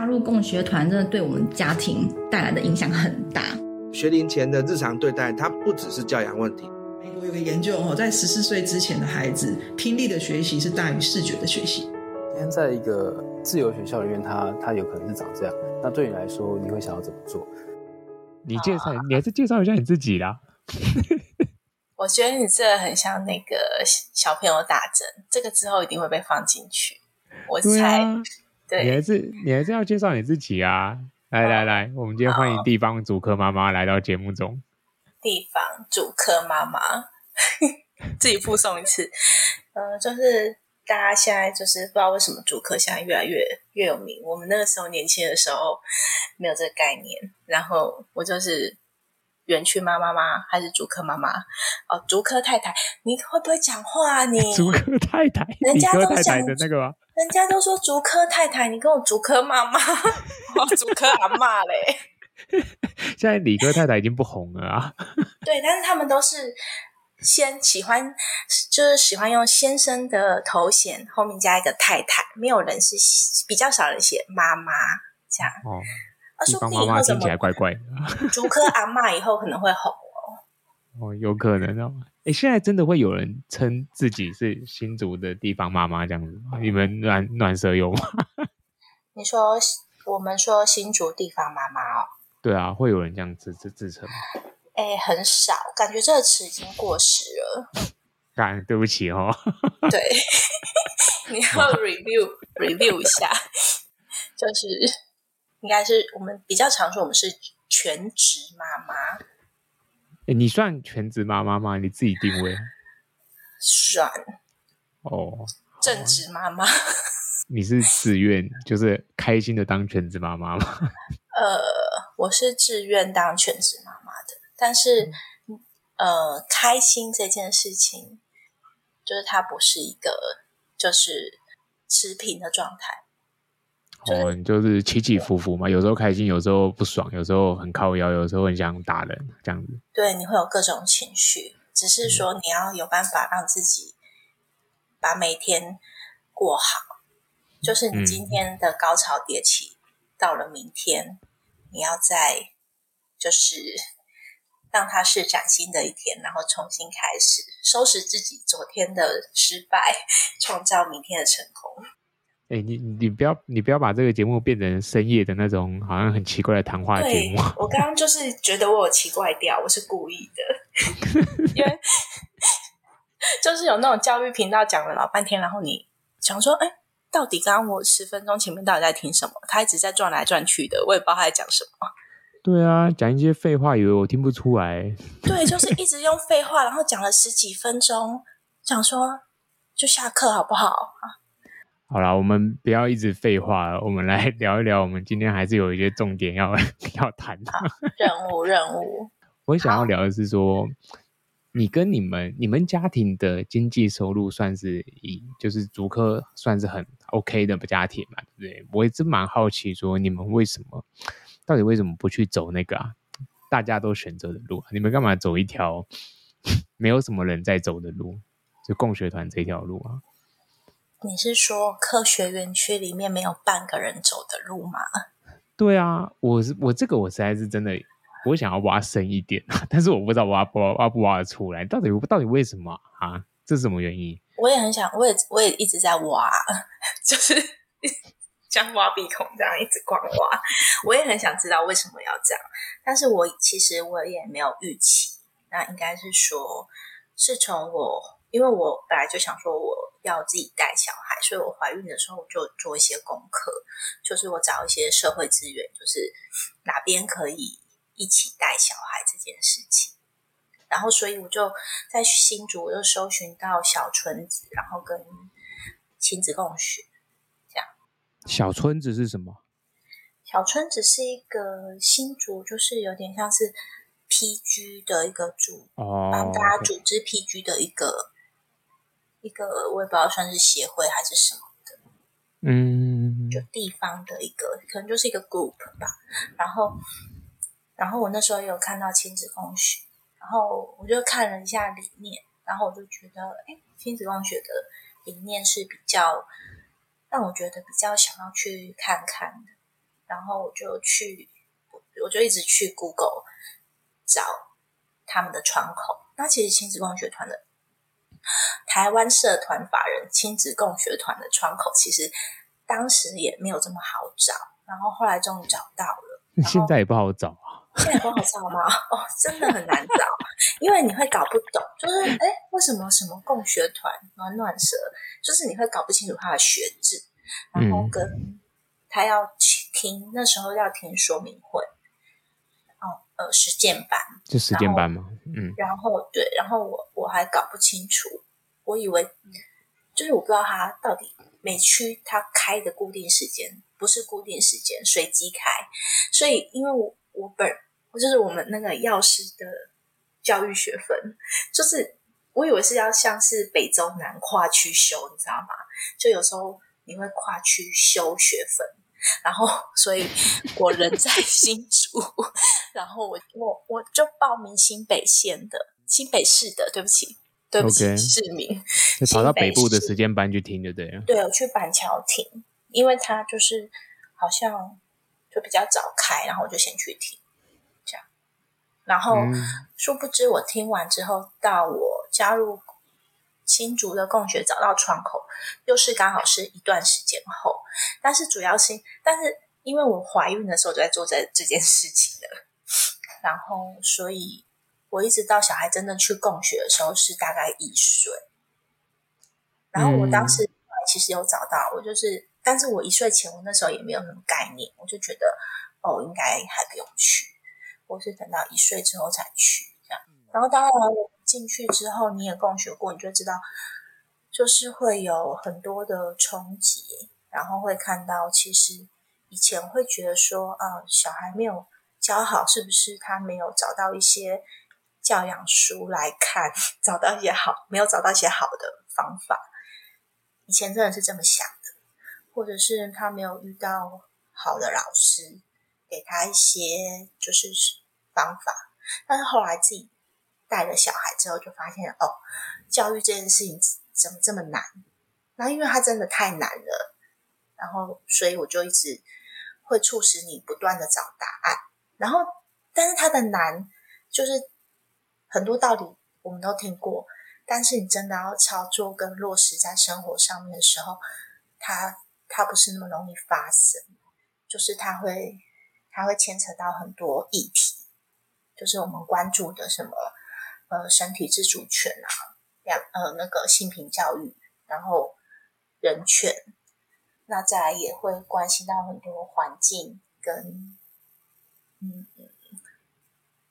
加入共学团真的对我们家庭带来的影响很大。学龄前的日常对待，它不只是教养问题。美国有个研究哦，在十四岁之前的孩子，听力的学习是大于视觉的学习。今天在一个自由学校里面，他他有可能是长这样。那对你来说，你会想要怎么做？你介绍，你还是介绍一下你自己啦。我觉得你这个很像那个小朋友打针，这个之后一定会被放进去。我猜，啊、对，你还是你还是要介绍你自己啊！来来来，我们今天欢迎地方主科妈妈来到节目中。地方主科妈妈，自己附送一次。呃，就是大家现在就是不知道为什么主科现在越来越越有名。我们那个时候年轻的时候没有这个概念，然后我就是。园区妈妈吗？还是竹科妈妈？哦，竹科太太，你会不会讲话啊？你 竹科太太，人家都讲的那个吗？人家都说竹科太太，你跟我竹科妈妈，我 竹科阿嬷嘞。现在理科太太已经不红了啊。对，但是他们都是先喜欢，就是喜欢用先生的头衔后面加一个太太，没有人是比较少人写妈妈这样。哦。地方妈妈听起来怪怪的。竹科阿嬷以后可能会红哦。哦，有可能哦。哎，现在真的会有人称自己是新竹的地方妈妈这样子吗？你们暖暖舍有吗？你说我们说新竹地方妈妈哦？对啊，会有人这样自自自称？哎，很少，感觉这个词已经过时了。干，对不起哦。对，你要 review review 一下，就是。应该是我们比较常说，我们是全职妈妈。哎，你算全职妈妈吗？你自己定位？算。哦。正职妈妈。你是自愿，就是开心的当全职妈妈吗？呃，我是自愿当全职妈妈的，但是，嗯、呃，开心这件事情，就是它不是一个，就是持平的状态。哦，你就是起起伏伏嘛，有时候开心，有时候不爽，有时候很靠腰，有时候很想打人，这样子。对，你会有各种情绪，只是说你要有办法让自己把每天过好。就是你今天的高潮迭起，嗯，到了明天，你要再就是让它是崭新的一天，然后重新开始，收拾自己昨天的失败，创造明天的成功。哎、欸，你你不要你不要把这个节目变成深夜的那种好像很奇怪的谈话节目。我刚刚就是觉得我有奇怪掉，我是故意的，因为就是有那种教育频道讲了老半天，然后你想说，哎、欸，到底刚刚我十分钟前面到底在听什么？他一直在转来转去的，我也不知道他在讲什么。对啊，讲一些废话，以为我听不出来。对，就是一直用废话，然后讲了十几分钟，想说就下课好不好啊？好了，我们不要一直废话了，我们来 聊一聊。我们今天还是有一些重点要 要谈的。任务，任务。我想要聊的是说，你跟你们你们家庭的经济收入算是以就是足科算是很 OK 的家庭嘛？对不对？我一直蛮好奇，说你们为什么，到底为什么不去走那个啊？大家都选择的路？你们干嘛走一条没有什么人在走的路？就共学团这条路啊？你是说科学园区里面没有半个人走的路吗？对啊，我是我这个我实在是真的，我想要挖深一点，但是我不知道挖不挖挖不挖得出来，到底到底为什么啊？这是什么原因？我也很想，我也我也一直在挖，就是像挖鼻孔这样一直狂挖。我也很想知道为什么要这样，但是我其实我也没有预期，那应该是说，是从我。因为我本来就想说我要自己带小孩，所以我怀孕的时候我就做一些功课，就是我找一些社会资源，就是哪边可以一起带小孩这件事情。然后，所以我就在新竹，我就搜寻到小村子，然后跟亲子共学这样。小村子是什么？小村子是一个新竹，就是有点像是 PG 的一个组，哦，帮大家组织 PG 的一个。一个我也不知道算是协会还是什么的，嗯，就地方的一个，可能就是一个 group 吧。然后，然后我那时候也有看到亲子共学，然后我就看了一下理念，然后我就觉得，哎，亲子共学的理念是比较让我觉得比较想要去看看的。然后我就去，我就一直去 Google 找他们的窗口。那其实亲子共学团的台湾社团法人亲子共学团的窗口，其实当时也没有这么好找，然后后来终于找到了。现在也不好找啊。现在不好找吗？哦，真的很难找，因为你会搞不懂，就是哎，为什么什么共学团暖暖蛇，就是你会搞不清楚他的学制，然后跟他要听那时候要听说明会，哦，呃，实践班，就实践班吗？嗯，然后对，然后我我还搞不清楚，我以为就是我不知道他到底每区他开的固定时间不是固定时间，随机开，所以因为我我本。就是我们那个药师的教育学分，就是我以为是要像是北中南跨区修，你知道吗？就有时候你会跨区修学分，然后所以我人在 新竹，然后我我我就报名新北县的新北市的，对不起，对不起，Okay. 市民，就跑到北部的时间班去听就对了。对，我去板桥听，因为他就是好像就比较早开，然后我就先去听。这样然后，殊不知我听完之后，到我加入新竹的共学找到窗口，又是刚好是一段时间后。但是主要是，但是因为我怀孕的时候就在做这这件事情了，然后所以我一直到小孩真的去供血的时候是大概一岁。然后我当时其实有找到，我就是，但是我一岁前我那时候也没有什么概念，我就觉得哦，应该还不用去。我是等到一岁之后才去，这样。然后当然我进去之后，你也供血过，你就知道，就是会有很多的冲击，然后会看到，其实以前会觉得说，啊，小孩没有教好，是不是他没有找到一些教养书来看，找到一些好，没有找到一些好的方法。以前真的是这么想的，或者是他没有遇到好的老师，给他一些就是。方法，但是后来自己带了小孩之后，就发现哦，教育这件事情怎么这么难？那因为他真的太难了，然后所以我就一直会促使你不断的找答案。然后，但是它的难就是很多道理我们都听过，但是你真的要操作跟落实在生活上面的时候，它它不是那么容易发生，就是它会它会牵扯到很多议题。就是我们关注的什么，呃，身体自主权啊，两呃那个性平教育，然后人权，那再来也会关系到很多环境跟嗯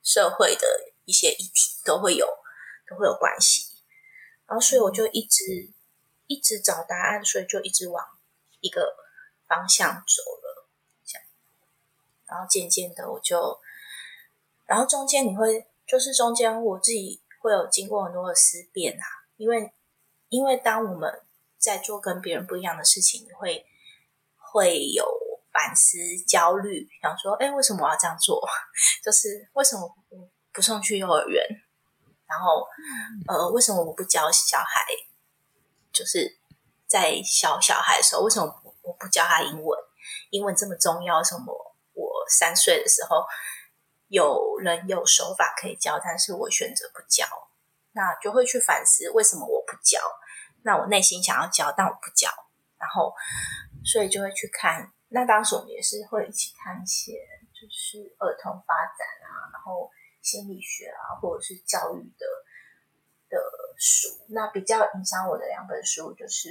社会的一些议题都会有都会有关系，然后所以我就一直一直找答案，所以就一直往一个方向走了，这样，然后渐渐的我就。然后中间你会，就是中间我自己会有经过很多的思辨啊，因为因为当我们在做跟别人不一样的事情，你会会有反思、焦虑，想说，哎，为什么我要这样做？就是为什么我不送去幼儿园？然后，呃，为什么我不教小孩？就是在小小孩的时候，为什么我不教他英文？英文这么重要，什么我三岁的时候？有人有手法可以教，但是我选择不教，那就会去反思为什么我不教。那我内心想要教，但我不教，然后所以就会去看。那当时我们也是会一起看一些，就是儿童发展啊，然后心理学啊，或者是教育的的书。那比较影响我的两本书就是。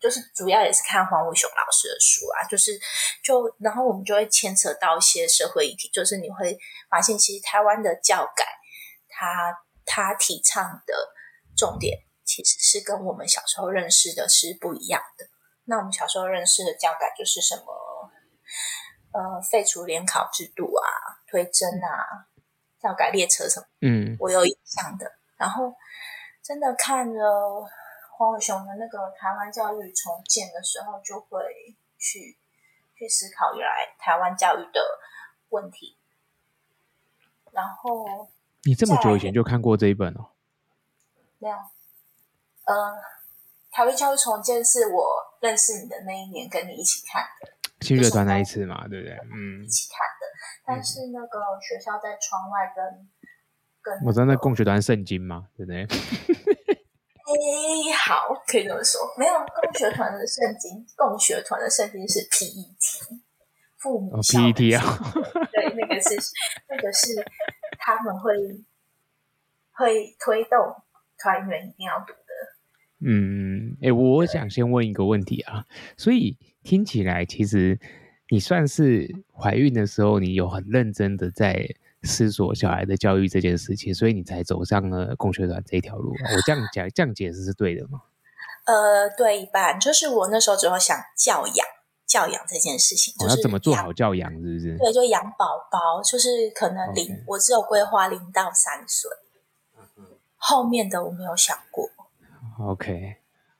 就是主要也是看黄武雄老师的书啊，就是就然后我们就会牵扯到一些社会议题，就是你会发现其实台湾的教改，他他提倡的重点其实是跟我们小时候认识的是不一样的。那我们小时候认识的教改就是什么，呃，废除联考制度啊，推甄啊，教改列车什么，嗯，我有印象的。然后真的看了。黄伟雄的那个台湾教育重建的时候，就会去去思考原来台湾教育的问题。然后你这么久以前就看过这一本哦？没有。呃，台湾教育重建是我认识你的那一年跟你一起看的。去乐团那一次嘛，对不对？嗯，一起看的。但是那个学校在窗外跟、嗯、跟、那个，我知道那共学团圣经嘛，对不对？哎、欸，好，可以这么说。没有共学团的圣经，共学团的圣经是 PET，父母 PET 啊，对，那个是那个是他们会会推动团员一定要读的。嗯，哎、欸，我想先问一个问题啊，所以听起来其实。你算是怀孕的时候，你有很认真的在思索小孩的教育这件事情，所以你才走上了共学团这一条路。我这样讲，这样解释是对的吗？呃，对一半，就是我那时候主要想教养，教养这件事情，就是、哦、要怎么做好教养，是不是？对，就养宝宝，就是可能零.我只有规划零到三岁，后面的我没有想过。OK。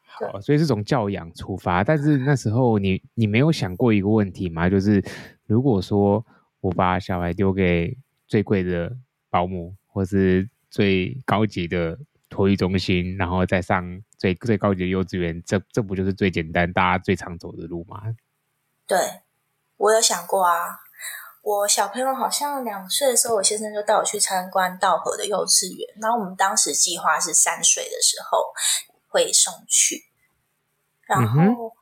好，所以是从教养出发，但是那时候你你没有想过一个问题吗？就是如果说我把小孩丢给最贵的保姆，或是最高级的托育中心，然后再上最最高级的幼稚园，这这不就是最简单、大家最常走的路吗？对，我有想过啊。我小朋友好像两岁的时候，我先生就带我去参观道和的幼稚园，然后我们当时计划是三岁的时候。会送去，然后，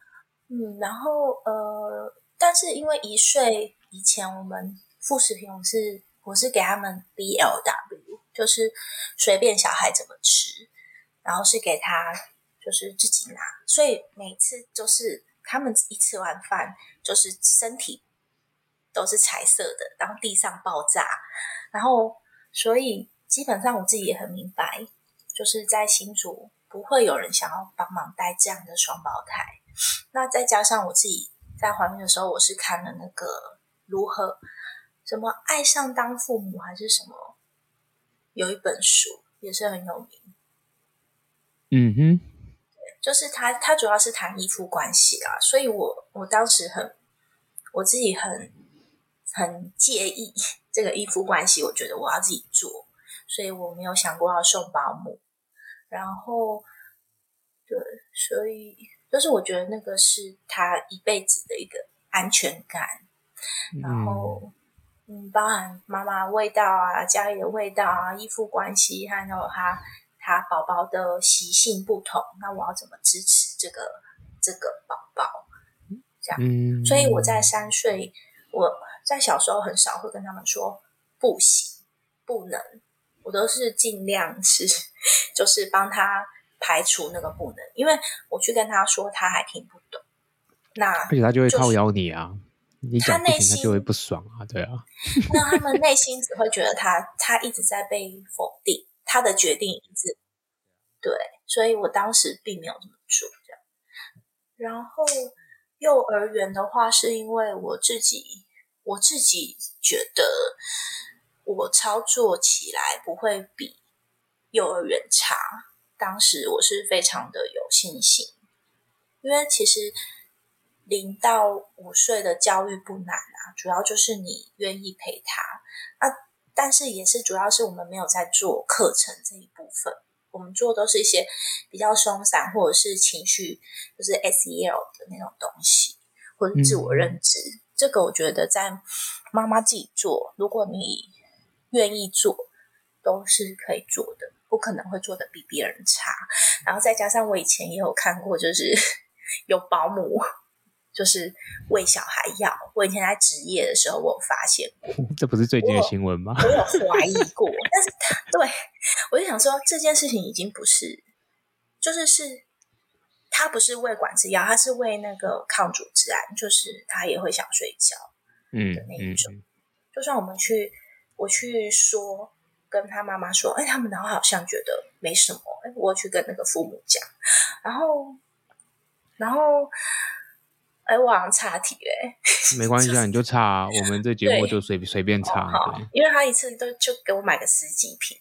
嗯，嗯，然后，呃，但是因为一岁以前，我们副食品我是我是给他们 BLW，就是随便小孩怎么吃，然后是给他就是自己拿，所以每次就是他们一吃完饭，就是身体都是彩色的，然后地上爆炸，然后所以基本上我自己也很明白，就是在新竹。不会有人想要帮忙带这样的双胞胎。那再加上我自己在怀孕的时候，我是看了那个如何什么爱上当父母还是什么，有一本书也是很有名。嗯哼，就是他，他主要是谈依附关系啦，所以我我当时很我自己很很介意 这个依附关系，我觉得我要自己做，所以我没有想过要送保姆。然后，对，所以就是我觉得那个是他一辈子的一个安全感。嗯、然后，嗯，包含妈妈味道啊，家里的味道啊，依附关系，还有他他宝宝的习性不同，那我要怎么支持这个这个宝宝？这样，嗯、所以我在三岁，我在小时候很少会跟他们说不行、不能。我都是尽量是，就是帮他排除那个不能，因为我去跟他说，他还听不懂。那而且他就会靠邀你啊，你讲不行，他就会不爽啊，对啊。那他们内心只会觉得他他一直在被否定，他的决定一直对，所以我当时并没有这么做。这样，然后幼儿园的话，是因为我自己我自己觉得。我操作起来不会比幼儿园差，当时我是非常的有信心，因为其实零到五岁的教育不难啊，主要就是你愿意陪他啊，但是也是主要是我们没有在做课程这一部分，我们做的都是一些比较松散或者是情绪，就是 SEL 的那种东西，或者自我认知，嗯、这个我觉得在妈妈自己做，如果你愿意做都是可以做的，不可能会做的比别人差。然后再加上我以前也有看过，就是 有保姆就是喂小孩药。我以前在职业的时候，我有发现过，这不是最近的新闻吗？我，我有怀疑过，但是他对我就想说，这件事情已经不是，就是是他不是喂管制药，他是喂那个抗组织胺，就是他也会想睡觉，嗯的那一种。嗯嗯、就算我们去。我去说，跟他妈妈说，哎，他们然后好像觉得没什么，哎，我去跟那个父母讲，然后，然后，哎，我好像岔题嘞，没关系啊，你就岔啊，我们这节目就随随便岔，好，对因为他一次都就给我买个十几瓶，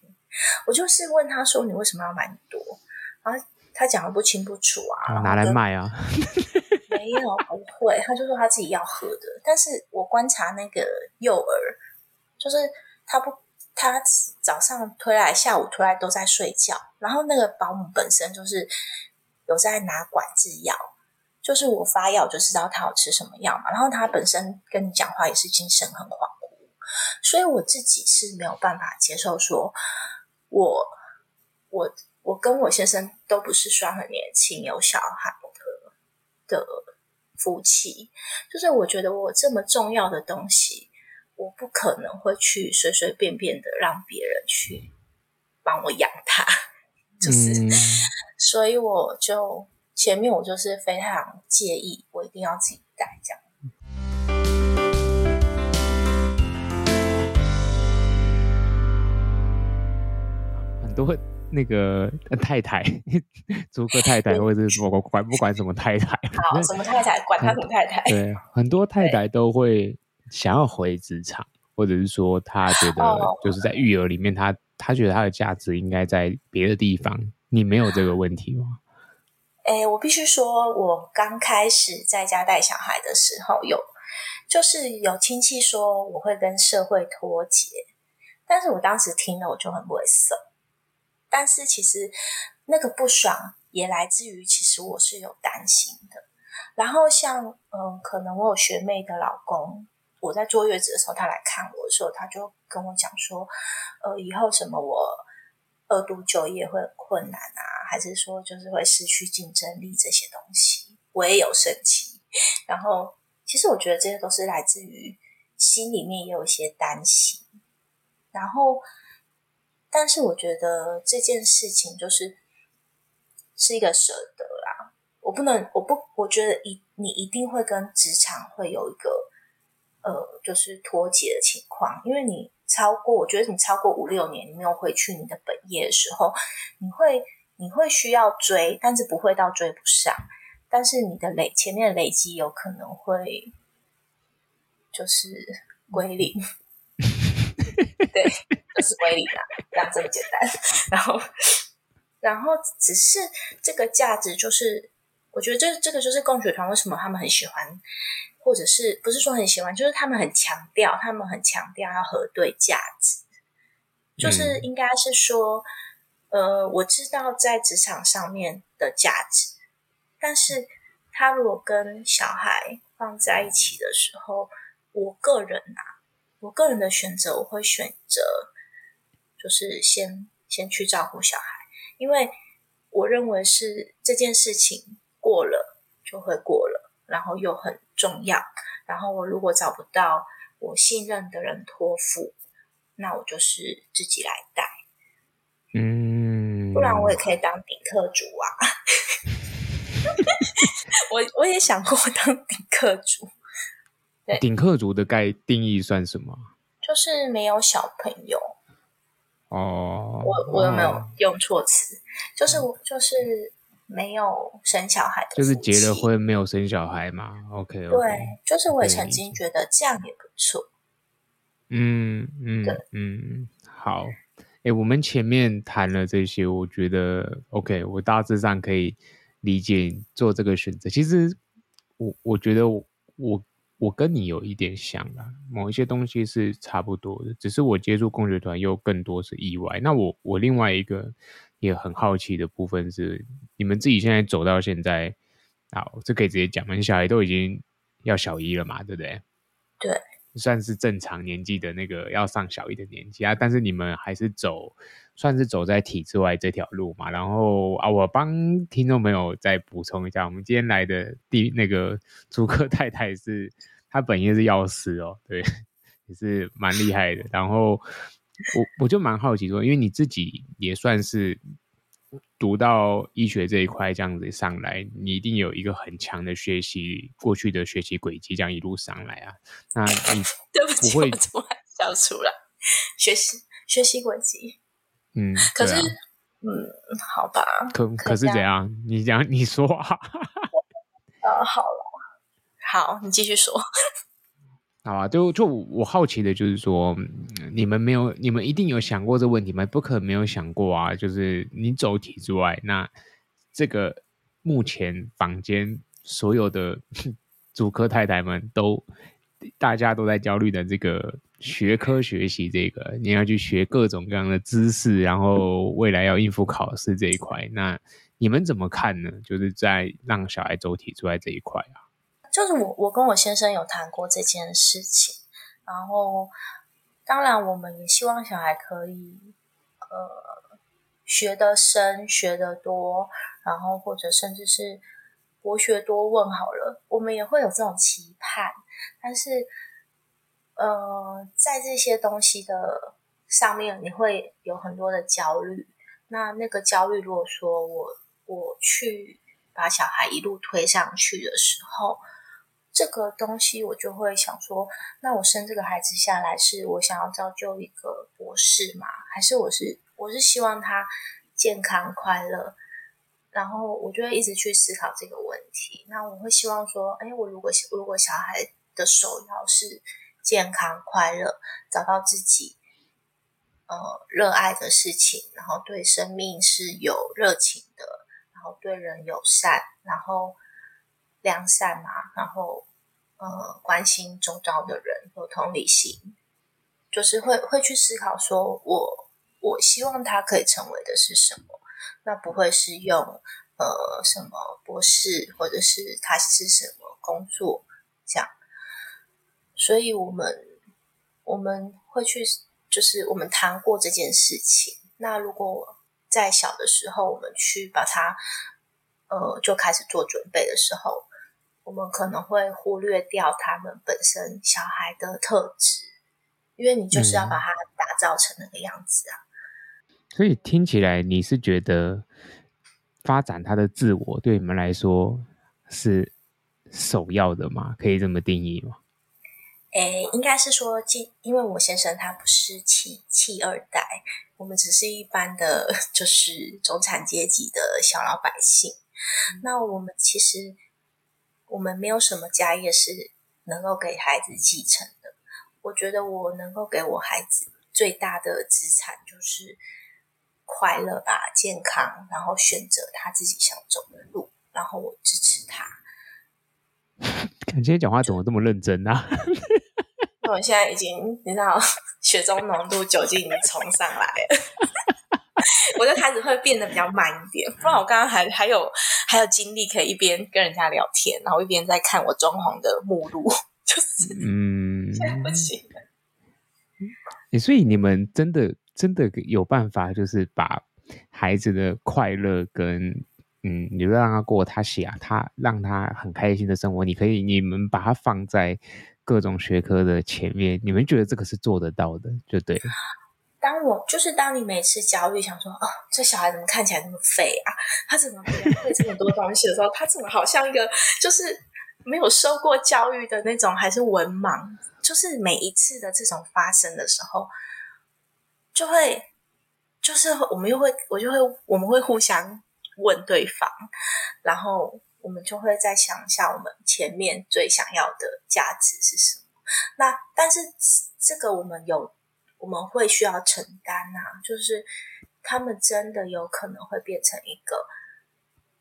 我就是问他说，你为什么要买那么多？然后他讲的不清不楚啊，拿来卖啊，没有不会，他就说他自己要喝的，但是我观察那个幼儿，就是。他不，他早上推来，下午推来都在睡觉。然后那个保姆本身就是有在拿管制药，就是我发药就知道他要吃什么药嘛，然后他本身跟你讲话也是精神很恍惚，所以我自己是没有办法接受说，我我我跟我先生都不是算很年轻有小孩的的夫妻，就是我觉得我这么重要的东西，我不可能会去随随便便的让别人去帮我养他，就是，嗯、所以我就。前面我就是非常介意，我一定要自己带这样。很多那个太太，租客太太，或者是我管不管什么太太，好，什么太太，管他什么太太。对，很多太太都会想要回职场，或者是说他觉得就是在育儿里面他，他他觉得他的价值应该在别的地方。你没有这个问题吗？哎，我必须说，我刚开始在家带小孩的时候，有就是有亲戚说我会跟社会脱节，但是我当时听了我就很不会受。但是其实那个不爽也来自于，其实我是有担心的。然后像嗯，可能我有学妹的老公，我在坐月子的时候，他来看我的时候，他就跟我讲说，呃，以后什么我。二度就业会很困难啊，还是说就是会失去竞争力这些东西，我也有生气。然后，其实我觉得这些都是来自于心里面也有一些担心。然后，但是我觉得这件事情就是是一个舍得啦。我不能，我不，我觉得一你一定会跟职场会有一个呃，就是脱节的情况，因为你。超过，我觉得你超过五六年，你没有回去你的本业的时候，你会你会需要追，但是不会到追不上。但是你的累前面的累积有可能会就是归零，对，就是归零啦，这样这么简单。然后，然后只是这个价值，就是我觉得这这个就是共学团为什么他们很喜欢。或者是不是说很喜欢，就是他们很强调，他们很强调要核对价值，就是应该是说，嗯、呃，我知道在职场上面的价值，但是他如果跟小孩放在一起的时候，我个人啊，我个人的选择，我会选择就是先先去照顾小孩，因为我认为是这件事情过了就会过了。然后又很重要，然后我如果找不到我信任的人托付，那我就是自己来带，嗯，不然我也可以当顶客主啊。我我也想过当顶客族，对，顶客族的概定义算什么？就是没有小朋友。哦，我我有没有用错词？就是我就是。没有生小孩的，就是结了婚没有生小孩嘛？OK，, okay 对，就是我也曾经觉得这样也不错。嗯嗯，对嗯，好。诶，我们前面谈了这些，我觉得 OK，我大致上可以理解做这个选择。其实我我觉得我我我跟你有一点像啦，某一些东西是差不多的，只是我接触共学团又更多是意外。那我我另外一个。也很好奇的部分是，你们自己现在走到现在，好，这可以直接讲嘛？你小孩都已经要小一了嘛，对不对？对，算是正常年纪的那个要上小一的年纪啊。但是你们还是走，算是走在体制外这条路嘛。然后啊，我帮听众朋友再补充一下，我们今天来的第那个 租客太太是，她本业是药师哦，对，也是蛮厉害的。然后。我我就蛮好奇说，因为你自己也算是读到医学这一块这样子上来，你一定有一个很强的学习过去的学习轨迹，这样一路上来啊。那你 对不起，不会我怎么还笑出来？学习学习轨迹，嗯，可是，啊、嗯，好吧，可可是怎样？你讲，你说啊。呃，好了，好，你继续说。好啊，就就我好奇的就是说，你们没有，你们一定有想过这问题吗？不可能没有想过啊！就是你走体制外，那这个目前房间所有的 主科太太们都，大家都在焦虑的这个学科学习，这个你要去学各种各样的知识，然后未来要应付考试这一块，那你们怎么看呢？就是在让小孩走体出来这一块啊，就是我我跟我先生有谈过这件事情，然后当然我们也希望小孩可以呃学得深，学得多，然后或者甚至是博学多问好了，我们也会有这种期盼，但是呃在这些东西的上面，你会有很多的焦虑。那那个焦虑，如果说我我去把小孩一路推上去的时候，这个东西我就会想说，那我生这个孩子下来，是我想要造就一个博士吗？还是我是我是希望他健康快乐？然后我就会一直去思考这个问题。那我会希望说，哎，我如果如果小孩的首要是健康快乐，找到自己。呃，热爱的事情，然后对生命是有热情的，然后对人友善，然后良善嘛，然后呃，关心周遭的人，有同理心，就是会会去思考说我，我我希望他可以成为的是什么？那不会是用呃什么博士，或者是他是什么工作这样，所以我们我们会去。就是我们谈过这件事情。那如果在小的时候，我们去把它，呃，就开始做准备的时候，我们可能会忽略掉他们本身小孩的特质，因为你就是要把它打造成那个样子啊。嗯。所以听起来，你是觉得发展他的自我对你们来说是首要的吗？可以这么定义吗？诶，应该是说，因为我先生他不是企企二代，我们只是一般的，就是中产阶级的小老百姓。嗯、那我们其实我们没有什么家业是能够给孩子继承的。我觉得我能够给我孩子最大的资产就是快乐吧，健康，然后选择他自己想走的路，然后我支持他。你今天讲话怎么这么认真啊？那我现在已经，你知道，血中浓度酒精已经冲上来了，我就开始会变得比较慢一点。不然我刚刚还还有还有精力可以一边跟人家聊天，然后一边在看我装潢的目录，就是 嗯，现在不行。所以你们真的真的有办法，就是把孩子的快乐跟。嗯，你就让他过他想他让他很开心的生活。你可以，你们把他放在各种学科的前面，你们觉得这个是做得到的，就对。当我就是当你每次焦虑想说，哦，这小孩怎么看起来那么废啊？他怎么会这么多东西的时候，他怎么好像一个就是没有受过教育的那种，还是文盲？就是每一次的这种发生的时候，就会就是我们又会，我就会，我们会互相。问对方，然后我们就会再想一下，我们前面最想要的价值是什么。那但是这个我们有，我们会需要承担啊，就是他们真的有可能会变成一个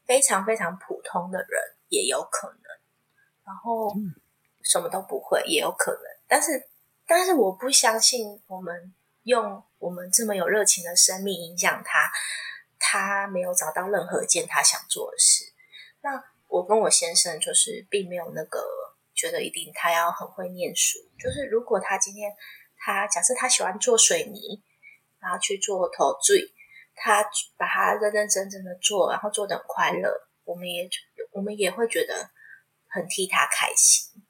非常非常普通的人，也有可能，然后什么都不会，也有可能。但是，但是我不相信我们用我们这么有热情的生命影响他。他没有找到任何一件他想做的事。那我跟我先生就是并没有那个觉得一定他要很会念书。就是如果他今天他假设他喜欢做水泥，然后去做陶醉，他把他认认真真的做，然后做的很快乐，我们也我们也会觉得很替他开心。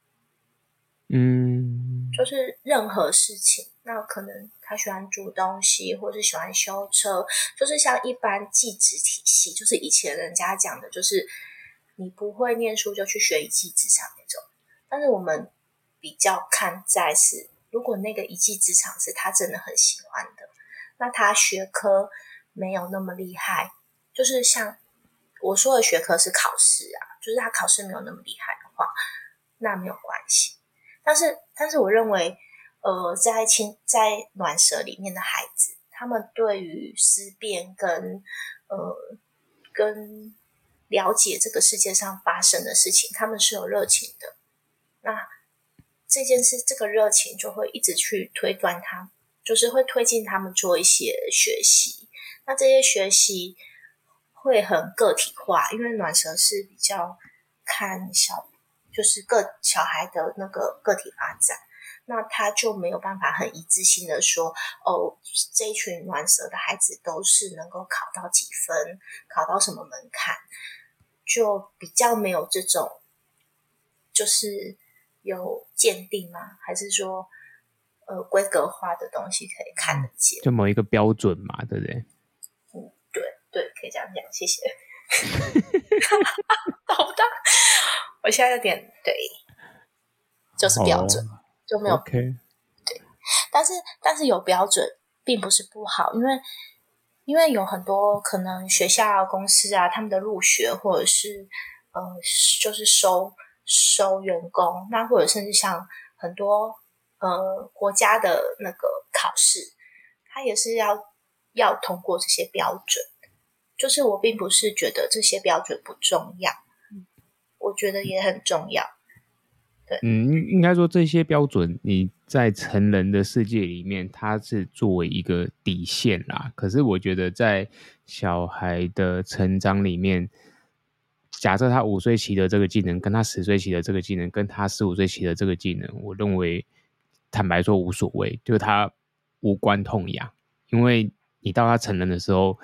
嗯，就是任何事情，那可能。他喜欢煮东西，或是喜欢修车，就是像一般技职体系，就是以前人家讲的，就是你不会念书就去学一技之长那种。但是我们比较看在是，如果那个一技之长是他真的很喜欢的，那他学科没有那么厉害，就是像我说的学科是考试啊，就是他考试没有那么厉害的话，那没有关系。但是，但是我认为。呃，在亲在暖舍里面的孩子，他们对于思辨跟呃跟了解这个世界上发生的事情，他们是有热情的。那这件事，这个热情就会一直去推断他，就是会推进他们做一些学习。那这些学习会很个体化，因为暖舌是比较看小，就是个小孩的那个个体发展，那他就没有办法很一致性的说，哦，这一群暖舌的孩子都是能够考到几分，考到什么门槛，就比较没有这种，就是有鉴定吗？还是说，呃，规格化的东西可以看得见？就某一个标准嘛，对不对？对，可以这样讲，谢谢。好的，我现在有点对，就是标准、oh, 就没有 OK。对，但是但是有标准并不是不好，因为因为有很多可能学校、公司啊，他们的入学或者是呃，就是收收员工，那或者甚至像很多呃国家的那个考试，它也是要要通过这些标准。就是我并不是觉得这些标准不重要，我觉得也很重要。对，嗯，应该说这些标准你在成人的世界里面，它是作为一个底线啦。可是我觉得在小孩的成长里面，假设他五岁习得这个技能，跟他十岁习得这个技能，跟他十五岁习得这个技能，我认为坦白说无所谓，就是他无关痛痒，因为你到他成人的时候。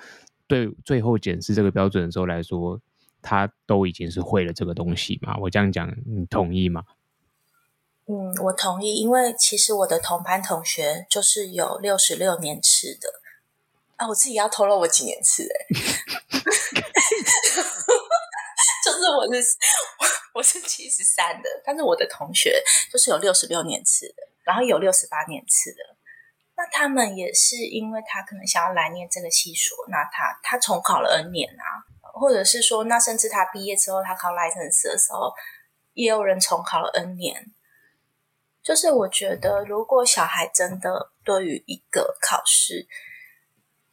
对，最后检视这个标准的时候来说，他都已经是会了这个东西嘛？我这样讲，你同意吗？嗯，我同意，因为其实我的同班同学就是有六十六年次的啊，我自己要透露我几年次哎，就是我是我，我是七十三的，但是我的同学就是有六十六年次的，然后有六十八年次的。那他们也是因为他可能想要来念这个系所，那他他重考了 N 年啊，或者是说，那甚至他毕业之后，他考 license 的时候，也有人重考了 N 年。就是我觉得，如果小孩真的对于一个考试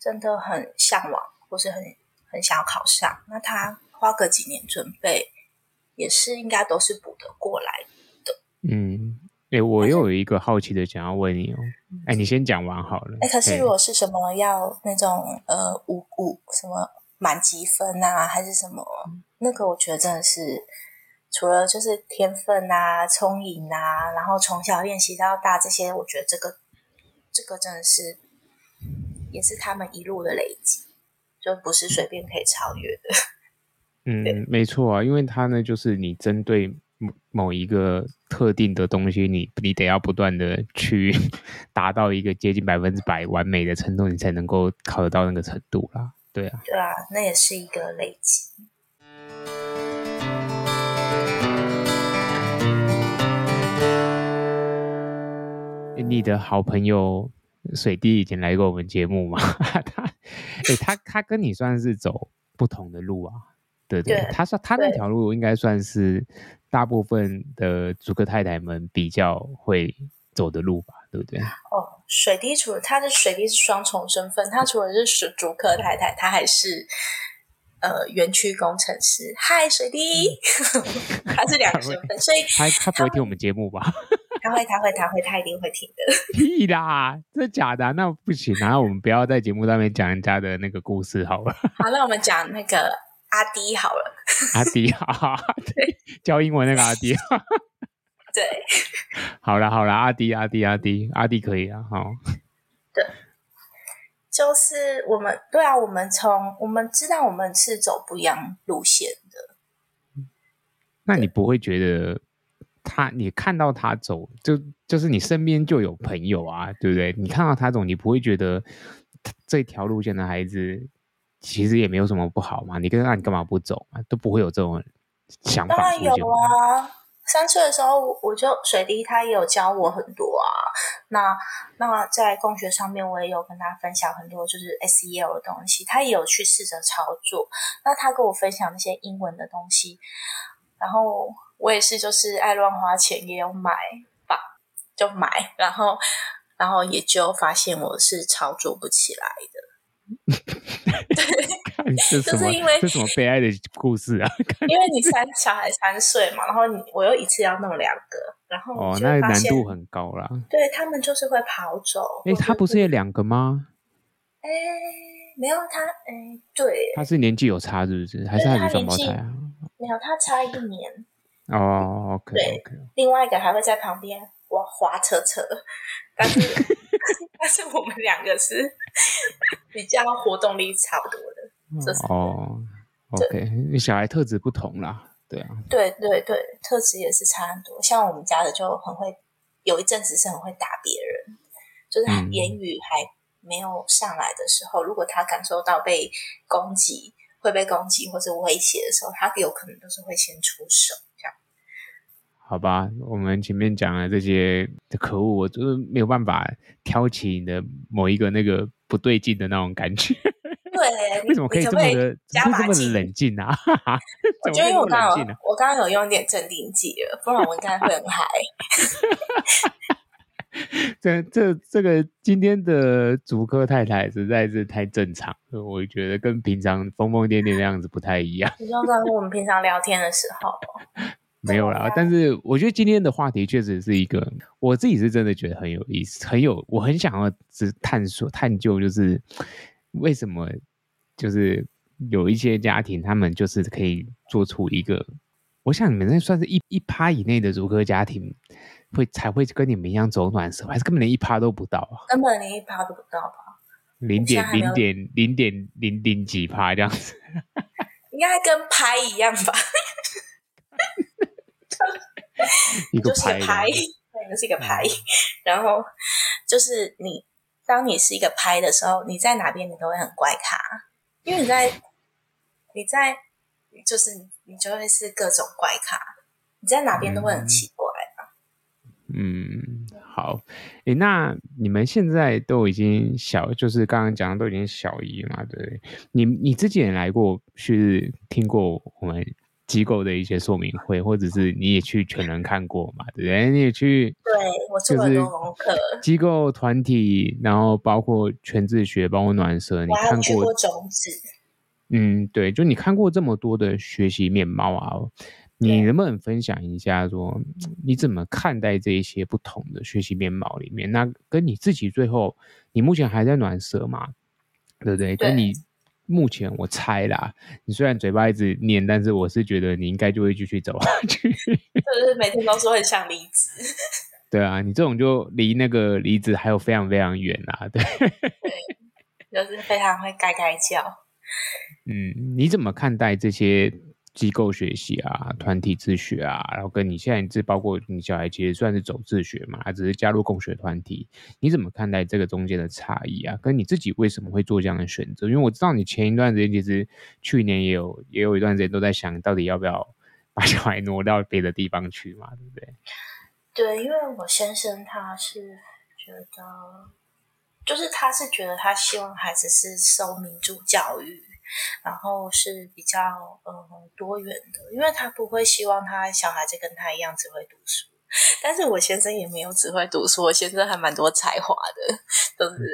真的很向往，或是很很想要考上，那他花个几年准备，也是应该都是补得过来的。嗯。哎、欸，我又有一个好奇的想要问你哦。哎、欸，你先讲完好了。哎、欸，可是如果是什么要那种呃五五什么满积分啊，还是什么那个，我觉得真的是除了就是天分啊、聪颖啊，然后从小练习到大这些，我觉得这个这个真的是也是他们一路的累积，就不是随便可以超越的。嗯，没错啊，因为他呢，就是你针对。某一个特定的东西，你你得要不断的去 达到一个接近百分之百完美的程度，你才能够考得到那个程度啦。对啊，对啊，那也是一个累积。你的好朋友水滴以前来过我们节目吗？他，欸，他他跟你算是走不同的路啊。对对，对，他说他那条路应该算是大部分的主客太太们比较会走的路吧，对不对？哦，水滴除了他的水滴是双重身份，他除了是主客太太，他还是呃园区工程师。嗨，水滴，他是两个身份，所以他他不会听我们节目吧？他会，他会，他会，他一定会听的。屁啦，这假的？那不行，然后我们不要在节目上面讲人家的那个故事好了。好，那我们讲那个。阿迪好了，阿迪 好，对，教英文那个阿迪，对，好了好了，阿迪阿迪阿迪阿迪可以啊，好，对，就是我们对啊，我们从我们知道我们是走不一样路线的，那你不会觉得他，你看到他走，就就是你身边就有朋友啊，对不对？你看到他走，你不会觉得这条路线的孩子。其实也没有什么不好嘛，你跟他，你干嘛不走嘛？都不会有这种想法。当然有啊，三岁的时候我就水滴，他也有教我很多啊。那那在共学上面，我也有跟他分享很多就是 SEL 的东西，他也有去试着操作。那他跟我分享那些英文的东西，然后我也是就是爱乱花钱，也有买吧，就买，然后然后也就发现我是操作不起来 的。对，是就是因为这什么悲哀的故事啊？因为你三小孩三岁嘛，然后你我又一次要弄两个，然后哦，那难度很高啦。对他们就是会跑走。哎，他不是也两个吗？哎，没有他，哎，对，他是年纪有差是不是？还是他是双胞胎啊？没有，他差一年。哦，OK。另外一个还会在旁边滑滑车车，但是 但是我们两个是比较活动力差不多的，就是、哦，OK，你小孩特质不同啦，对啊，对对对，特质也是差很多。像我们家的就很会，有一阵子是很会打别人，就是言语还没有上来的时候，嗯、如果他感受到被攻击。会被攻击或者威胁的时候，他有可能都是会先出手。好吧，我们前面讲了这些可恶，我就是没有办法挑起你的某一个那个不对劲的那种感觉。对，为什么可以这么的，可以这么的冷静啊？我觉得因为我刚刚有，我刚刚有用点镇定剂了，不然我应该会很嗨。这这这个今天的主科太太实在是太正常，我觉得跟平常疯疯癫癫的样子不太一样。你说跟我们平常聊天的时候，没有啦。但是我觉得今天的话题确实是一个，我自己是真的觉得很有意思，很有，我很想要只探索探究，就是为什么就是有一些家庭，他们就是可以做出一个，我想你们那算是一一趴以内的竹科家庭。会才会跟你们一样走暖色，还是根本连一趴都不到啊？根本连一趴都不到吧？零点零点零点零零几趴这样子，应该跟拍一样吧？一个拍，拍，对，就是一个牌。然后就是你，当你是一个拍的时候，你在哪边你都会很怪咖，因为你在你在就是你就会是各种怪咖，你在哪边都会很奇怪。嗯嗯，好，诶，那你们现在都已经小，就是刚刚讲的都已经小一嘛，对不对？你你之前也来过，是听过我们机构的一些说明会，或者是你也去全人看过嘛，对不对？你也去，对，我做很多功课，机构团体，然后包括全自学，包括暖舍，你看过，过种子，嗯，对，就你看过这么多的学习面貌啊。你能不能分享一下，说你怎么看待这一些不同的学习面貌里面？那跟你自己最后，你目前还在暖舍嘛？对不对？跟你目前我猜啦，你虽然嘴巴一直念，但是我是觉得你应该就会继续走下去。就是每天都说很想离职。对啊，你这种就离那个离职还有非常非常远啊。对，对，就是非常会盖盖叫。嗯，你怎么看待这些？机构学习啊，团体自学啊，然后跟你现在这包括你小孩其实算是走自学嘛，还只是加入共学团体，你怎么看待这个中间的差异啊？跟你自己为什么会做这样的选择？因为我知道你前一段时间其实去年也有也有一段时间都在想到底要不要 把小孩挪到别的地方去嘛，对不对？对，因为我先生他是觉得，就是他是觉得他希望孩子是受民主教育。然后是比较呃多元的，因为他不会希望他小孩子跟他一样只会读书，但是我先生也没有只会读书，我先生还蛮多才华的，都、就是。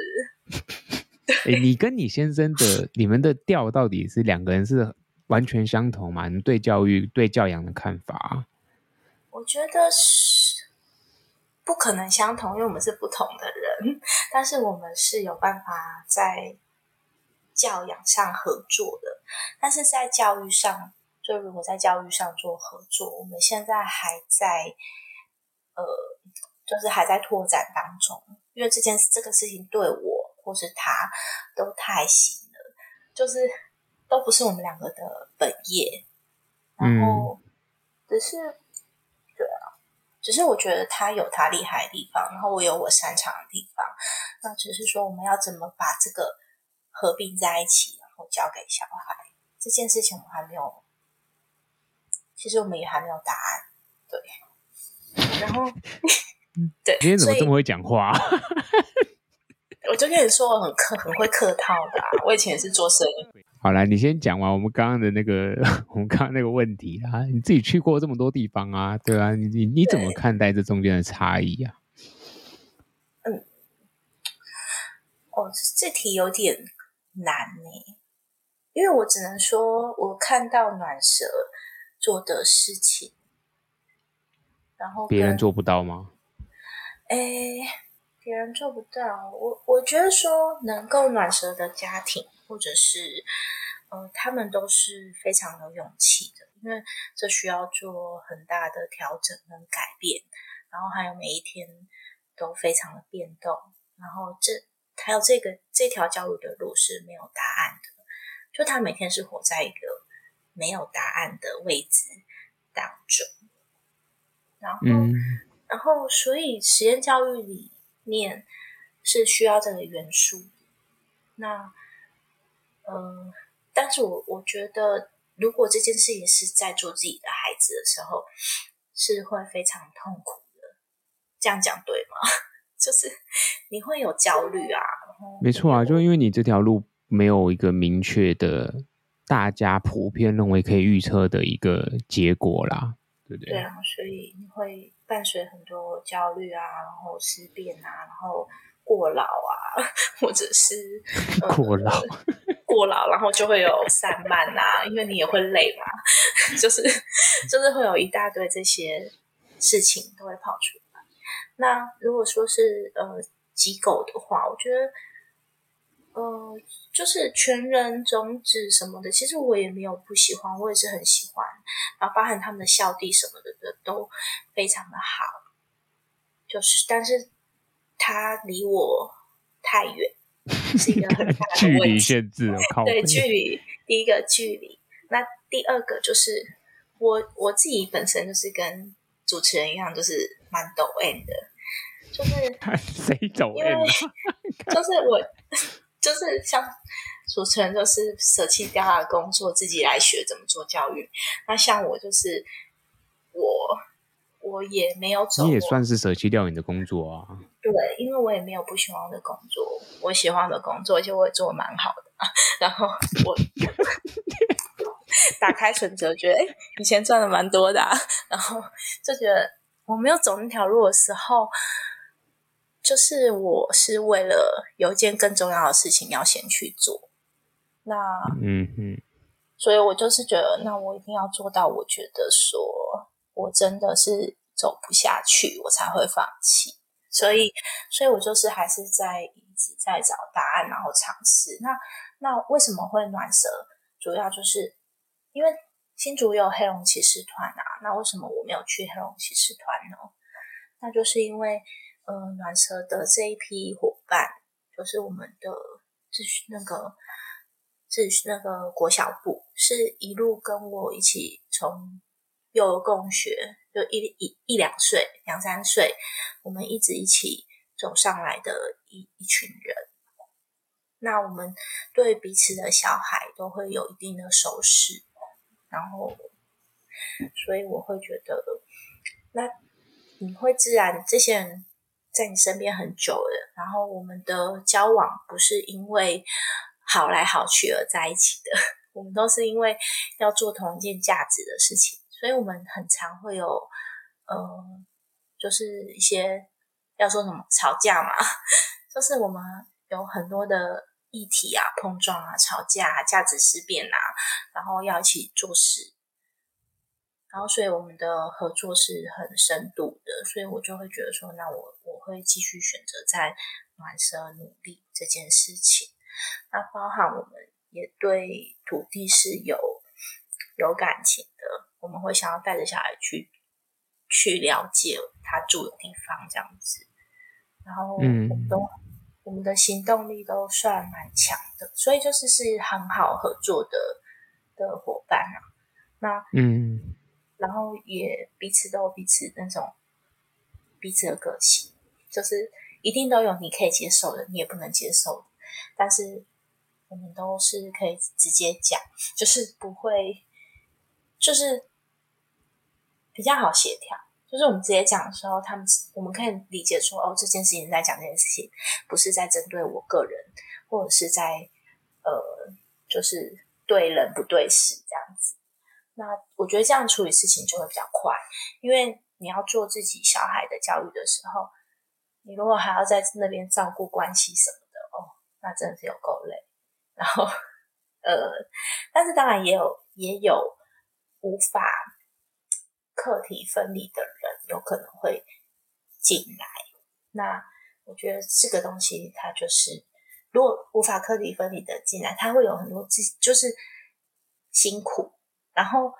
哎，你跟你先生的你们的调到底是两个人是完全相同吗？你对教育对教养的看法？我觉得是不可能相同，因为我们是不同的人，但是我们是有办法在。教养上合作的，但是在教育上，就如果在教育上做合作，我们现在还在，呃，就是还在拓展当中，因为这件这个事情对我或是他都太新了，就是都不是我们两个的本业，然后只是，只是我觉得他有他厉害的地方，然后我有我擅长的地方，那只是说我们要怎么把这个。合并在一起，然后交给小孩这件事情，我们还没有。其实我们也还没有答案，对。然后，对，今天怎么这么会讲话？我就跟你说，我很客，很会客套的啊。我以前也是做生意。好来，你先讲完我们刚刚的那个，我们刚刚那个问题啊。你自己去过这么多地方啊，对啊，你你你怎么看待这中间的差异啊？嗯，哦，这题有点。难呢，因为我只能说，我看到暖蛇做的事情，然后别人做不到吗？诶，别人做不到。我我觉得说能够暖蛇的家庭，或者是呃，他们都是非常有勇气的，因为这需要做很大的调整跟改变，然后还有每一天都非常的变动，然后这还有这个这条教育的路是没有答案的。就他每天是活在一个没有答案的位置当中，然后，嗯、然后，所以实验教育里面是需要这个元素。那，但是我我觉得，如果这件事情是在做自己的孩子的时候，是会非常痛苦的。这样讲对吗？就是你会有焦虑啊。没错啊，就因为你这条路。没有一个明确的，大家普遍认为可以预测的一个结果啦，对不对？对啊，所以你会伴随很多焦虑啊，然后思辨啊，然后过劳啊，或者是、呃、过劳，过劳，然后就会有散漫啊，因为你也会累嘛，就是就是会有一大堆这些事情都会跑出来。那如果说是呃机构的话，我觉得。呃，就是全人种子什么的，其实我也没有不喜欢，我也是很喜欢。然后包含他们的校地什么的都非常的好，就是但是他离我太远，是一个很大的距离限制，靠对距离，第一个距离，那第二个就是我我自己本身就是跟主持人一样，就是蛮抖 M 的，就是 谁抖 M？就是我。就是像主持人，就是舍弃掉他的工作，自己来学怎么做教育。那像我，就是我，我也没有走。你也算是舍弃掉你的工作啊？对，因为我也没有不喜欢的工作，我喜欢的工作，而且我也做的蛮好的。然后我打开选择，觉得哎，以前赚的蛮多的啊。然后就觉得我没有走那条路的时候。就是我是为了有一件更重要的事情要先去做，那嗯嗯，所以我就是觉得，那我一定要做到。我觉得说我真的是走不下去，我才会放弃。所以，所以我就是还是在一直在找答案，然后尝试。那那为什么会暖舌？主要就是因为新竹有黑龙骑士团啊。那为什么我没有去黑龙骑士团呢？那就是因为。呃，暖舌的这一批伙伴，就是我们的秩序那个秩序那个国小部，是一路跟我一起从幼儿共学，就一一一两岁、两三岁，我们一直一起走上来的一一群人。那我们对彼此的小孩都会有一定的熟识，然后，所以我会觉得，那你会自然这些人。在你身边很久了，然后我们的交往不是因为好来好去而在一起的，我们都是因为要做同一件价值的事情，所以我们很常会有，呃，就是一些要说什么吵架嘛，就是我们有很多的议题啊，碰撞啊，吵架啊，价值思辨啊，然后要一起做事。然后，所以我们的合作是很深度的，所以我就会觉得说，那我我会继续选择在暖舌努力这件事情。那包含我们也对土地是有有感情，们会想要带着小孩去去了解他住的地方，这样子。然后，我们都、嗯、我们的行动力都算蛮强的，所以就是是很好合作的的伙伴啊。那嗯。然后也彼此都有彼此那种彼此的个性，就是一定都有你可以接受的，你也不能接受的。但是我们都是可以直接讲，就是不会，就是比较好协调。就是我们直接讲的时候，他们我们可以理解说，哦，这件事情在讲这件事情，不是在针对我个人，或者是在呃，就是对人不对事这样子。那我觉得这样处理事情就会比较快，因为你要做自己小孩的教育的时候，你如果还要在那边照顾关系什么的，哦，那真的是有够累。然后，呃，但是当然也有也有无法课题分离的人，有可能会进来。那我觉得这个东西它就是，如果无法课题分离的进来，它会有很多自己就是辛苦，然后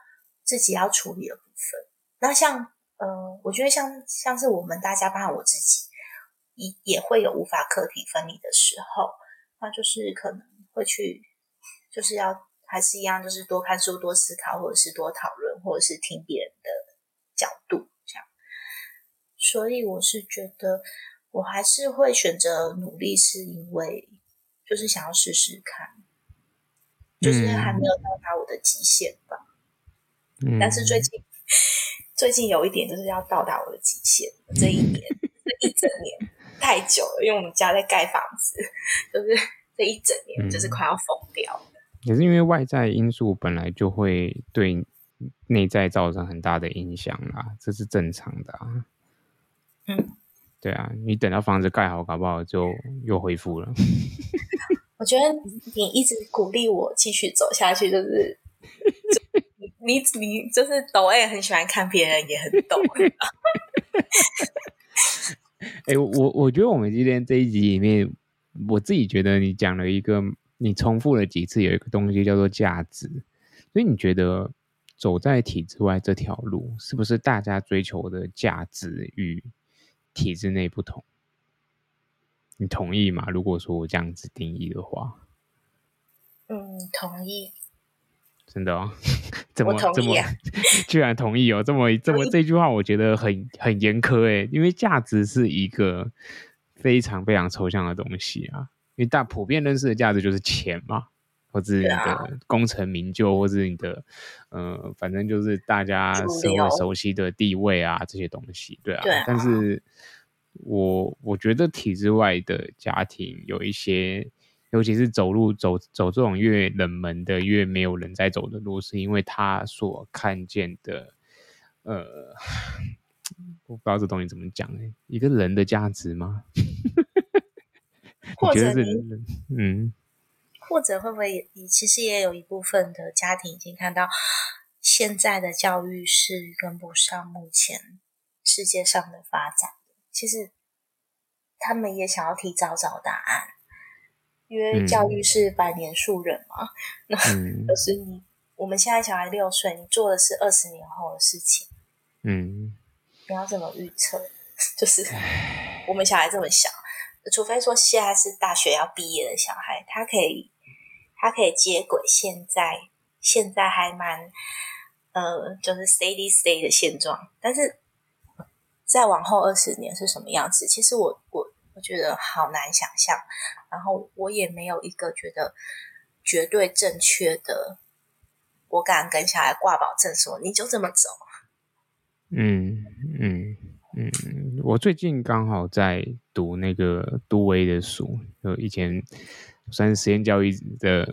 自己要处理的部分。那像呃，我觉得像像是我们大家，包括我自己，也也会有无法课题分离的时候，那就是可能会去，就是要还是一样，就是多看书、多思考，或者是多讨论，或者是听别人的角度这样。所以我是觉得。我还是会选择努力，是因为就是想要试试看，就是还没有到达我的极限吧。嗯，但是最近最近有一点就是要到达我的极限，这一年这一整年太久了，因为我们家在盖房子，就是这一整年就是快要疯掉了。也是因为外在因素本来就会对内在造成很大的影响啦，这是正常的啊。嗯。对啊，你等到房子盖好，搞不好就又恢复了。我觉得你一直鼓励我继续走下去，就是就 你你就是抖，我也很喜欢看别人也很抖。哎、欸，我我觉得我们今天这一集里面，我自己觉得你讲了一个，你重复了几次，有一个东西叫做价值。所以你觉得走在体制外这条路，是不是大家追求的价值与？体制内不同，你同意吗？如果说我这样子定义的话，嗯，同意。真的哦？怎么、啊、这么居然同意哦？这么 这么这句话，我觉得很很严苛诶，因为价值是一个非常非常抽象的东西啊。因为大普遍认识的价值就是钱嘛，或者你的功成名就，或者你的呃，反正就是大家社会熟悉的地位啊，这些东西，对啊。对啊，但是。我我觉得体制外的家庭有一些，尤其是走路走走这种越冷门的、越没有人在走的路，是因为他所看见的，呃，我不知道这东西怎么讲哎，一个人的价值吗？或者是嗯，或者会不会也其实也有一部分的家庭已经看到现在的教育是跟不上目前世界上的发展。其实他们也想要提早找答案，因为教育是百年树人嘛。那、嗯、可是你，我们现在小孩六岁，你做的是二十年后的事情。嗯，你要怎么预测？就是我们小孩这么小，除非说现在是大学要毕业的小孩，他可以，他可以接轨现在现在还蛮呃，就是 steady stay 的现状，但是。再往后二十年是什么样子？其实我我我觉得好难想象，然后我也没有一个觉得绝对正确的，我敢跟小孩挂保证说你就这么走。嗯嗯嗯，我最近刚好在读那个杜威的书，就以前算是实验教育的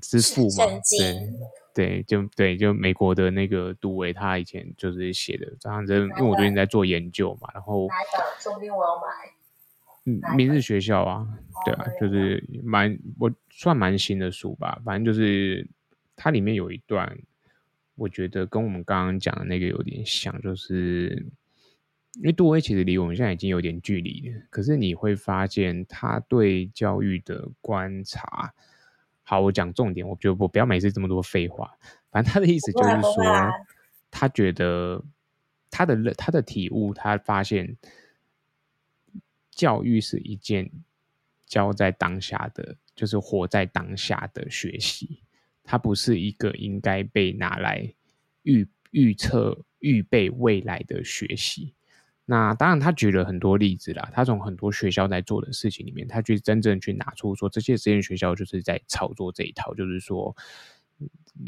之父嘛，对。对，就对，就美国的那个杜威，他以前就是写的这样子，因为我最近在做研究嘛，然后？说不定我要买。嗯，明日学校啊，对啊，就是蛮我算蛮新的书吧，反正就是它里面有一段，我觉得跟我们刚刚讲的那个有点像，就是因为杜威其实离我们现在已经有点距离了，可是你会发现他对教育的观察。好，我讲重点，我觉得我不要每次这么多废话。反正他的意思就是说，他觉得他的他的体悟，他发现教育是一件教在当下的，就是活在当下的学习，它不是一个应该被拿来预预测、预备未来的学习。那当然，他举了很多例子啦。他从很多学校在做的事情里面，他去真正去拿出说，这些实验学校就是在操作这一套，就是说，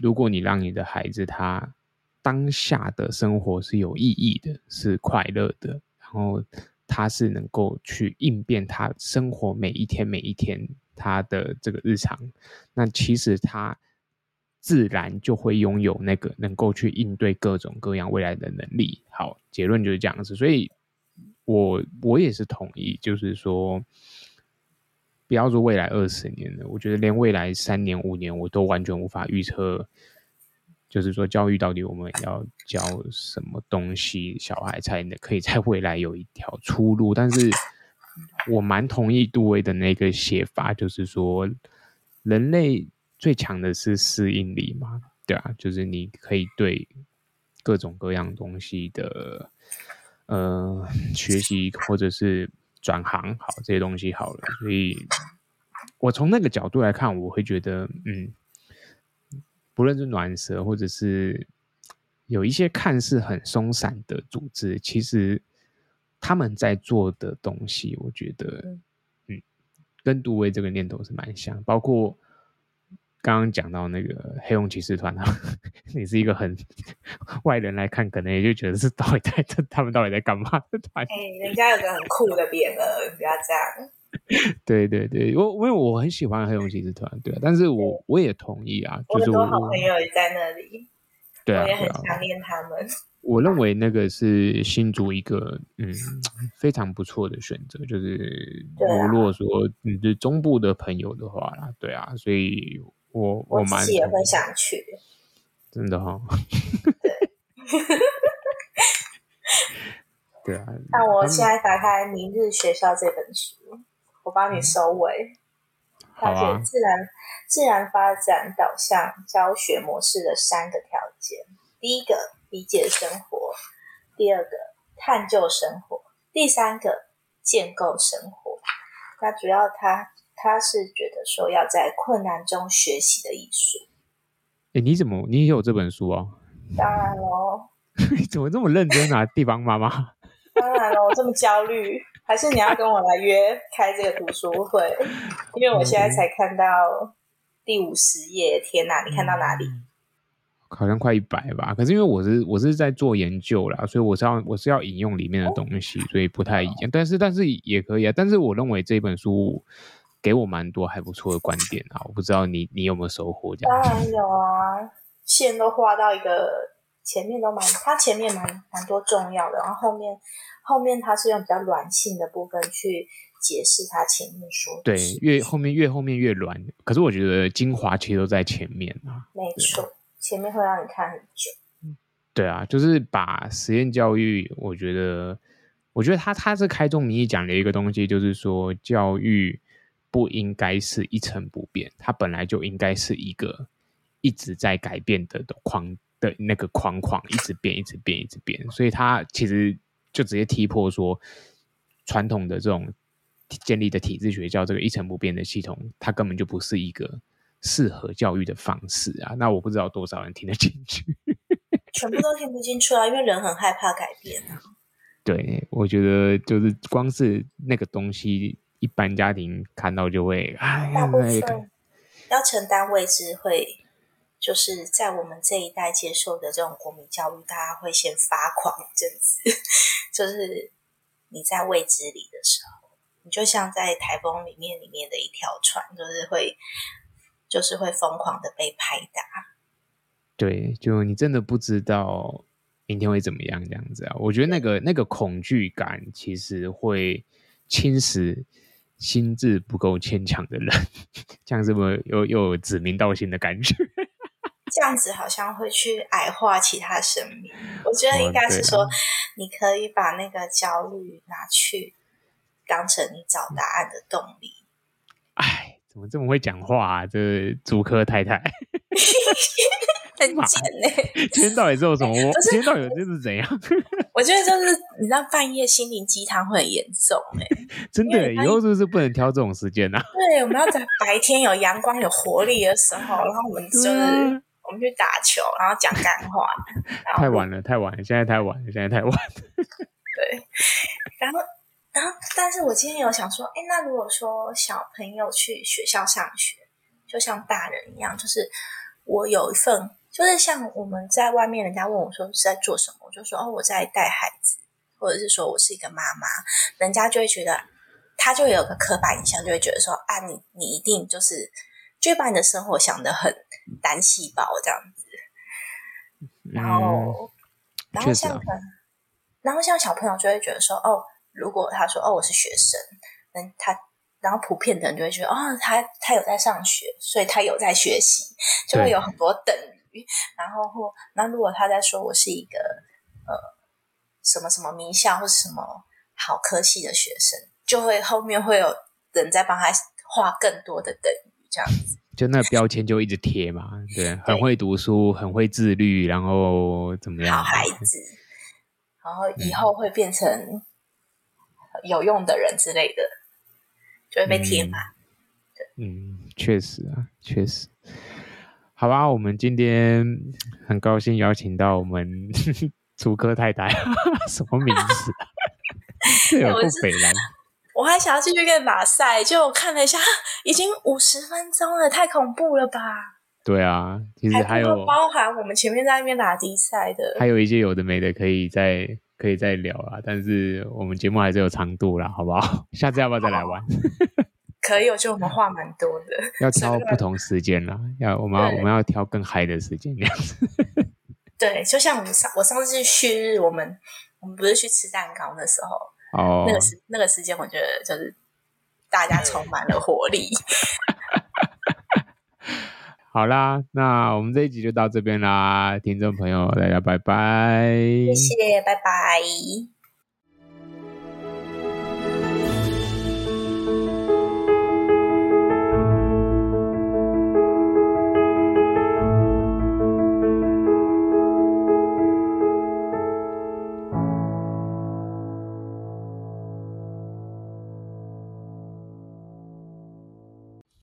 如果你让你的孩子他当下的生活是有意义的，是快乐的，然后他是能够去应变他生活每一天每一天他的这个日常，那其实他。自然就会拥有那个能够去应对各种各样未来的能力。好，结论就是这样子。所以我，我也是同意，就是说，不要说未来二十年了，我觉得连未来三年、五年，我都完全无法预测。就是说，教育到底我们要教什么东西，小孩才能可以在未来有一条出路。但是，我蛮同意杜威的那个写法，就是说人类最强的是适应力嘛，对啊，就是你可以对各种各样东西的呃学习或者是转行好这些东西好了，所以我从那个角度来看，我会觉得嗯，不论是暖蛇或者是有一些看似很松散的组织，其实。他们在做的东西，我觉得，嗯，跟杜威这个念头是蛮像。包括刚刚讲到那个黑熊骑士团啊，你是一个很 外人来看，可能也就觉得是到底在这，他们到底在干嘛的团？哎、欸，人家有个很酷的匾额，不要这样。对对对，我因为我很喜欢黑熊骑士团，对啊，但是我我也同意啊，就是我，我多好朋友也在那里，对啊，我也很想念他们。我认为那个是新竹一个嗯非常不错的选择，就是如果说你是中部的朋友的话啦，对啊，所以我自己也会想去，真的哈、哦，对啊。那我现在打开《明日学校》这本书，我帮你收尾。了解、嗯、自然、啊、自然发展导向教学模式的三个条件，第一个。理解生活，第二个探究生活，第三个建构生活。那主要他他是觉得说要在困难中学习的艺术。哎，你怎么你也有这本书啊？当然喽。你怎么这么认真啊，地方妈妈？当然喽，我这么焦虑，还是你要跟我来约开这个读书会？因为我现在才看到第五十页，天哪，你看到哪里？好像快一百吧，可是因为我是我是在做研究啦，所以我是要我是要引用里面的东西，所以不太一样。但是但是也可以啊。但是我认为这本书给我蛮多还不错的观点啊。我不知道你你有没有收获？这样当然有啊，线都画到一个前面都蛮，它前面蛮蛮多重要的，然后后面后面它是用比较软性的部分去解释它前面说的。对，越后面越后面越软，可是我觉得精华其实都在前面啊。没错。前面会让你看很久，对啊，就是把实验教育，我觉得，我觉得他他是开宗明义讲的一个东西，就是说教育不应该是一成不变，它本来就应该是一个一直在改变的框的那个框框，一直变，一直变，一直变，所以它其实就直接踢破说，传统的这种建立的体制学校这个一成不变的系统，它根本就不是一个。适合教育的方式啊，那我不知道多少人听得进去，全部都听不进去啊，因为人很害怕改变啊。对，我觉得就是光是那个东西，一般家庭看到就会，哎，大部分要承担未知，会就是在我们这一代接受的这种国民教育，大家会先发狂一阵子，就是你在未知里的时候，你就像在台风里面里面的一条船，就是会。就是会疯狂的被拍打，对，就你真的不知道明天会怎么样这样子啊！我觉得那个那个恐惧感其实会侵蚀心智不够牵强的人，这样子不又又有指名道姓的感觉？这样子好像会去矮化其他生命。我觉得应该是说，你可以把那个焦虑拿去当成你找答案的动力。哎。怎么这么会讲话啊？这竹科太太 很贱呢、欸。今天到底是有什么？今天到底这是怎样？我觉得就是你知道，半夜心灵鸡汤会很严重 哎、欸。真的，以后是不是不能挑这种时间啊？对，我们要在白天有阳光、有活力的时候，然后我们就是、啊、我们去打球，然后讲干话。太晚了，太晚了，现在太晚了，现在太晚了。对，然后。然后，但是我今天有想说，哎，那如果说小朋友去学校上学，就像大人一样，就是我有一份，就是像我们在外面，人家问我说是在做什么，我就说哦，我在带孩子，或者是说我是一个妈妈，人家就会觉得，他就有个刻板印象，就会觉得说啊，你你一定就是，就会把你的生活想得很单细胞这样子，然后，嗯、然后像可能，然后像小朋友就会觉得说哦。如果他说哦，我是学生，嗯，他然后普遍的人就会觉得哦，他他有在上学，所以他有在学习，就会有很多等于。然后或那如果他在说我是一个呃什么什么名校或是什么好科系的学生，就会后面会有人在帮他画更多的等于这样子。就那个标签就一直贴嘛，对，很会读书，很会自律，然后怎么样？好孩 子，然后以后会变成有用的人之类的，就会被贴满。嗯，确实啊，确实。好吧，我们今天很高兴邀请到我们 竹科太太，什么名字？有够北蓝。我还想要继续跟马赛，就我看了一下，已经五十分钟了，太恐怖了吧？对啊，其实还有包含我们前面在那边打比赛的，还有一些有的没的可以再可以再聊啊。但是我们节目还是有长度啦，好不好？下次要不要再来玩？可以，我觉得我们话蛮多的，要 挑不同时间啦，要我们要我们要挑更嗨的时间这样子。对，就像我们上我上次去旭日，我们我们不是去吃蛋糕的时候。哦，那个时那个时间，我觉得就是大家充满了活力。好啦，那我们这一集就到这边啦，听众朋友，大家拜拜，谢谢，拜拜。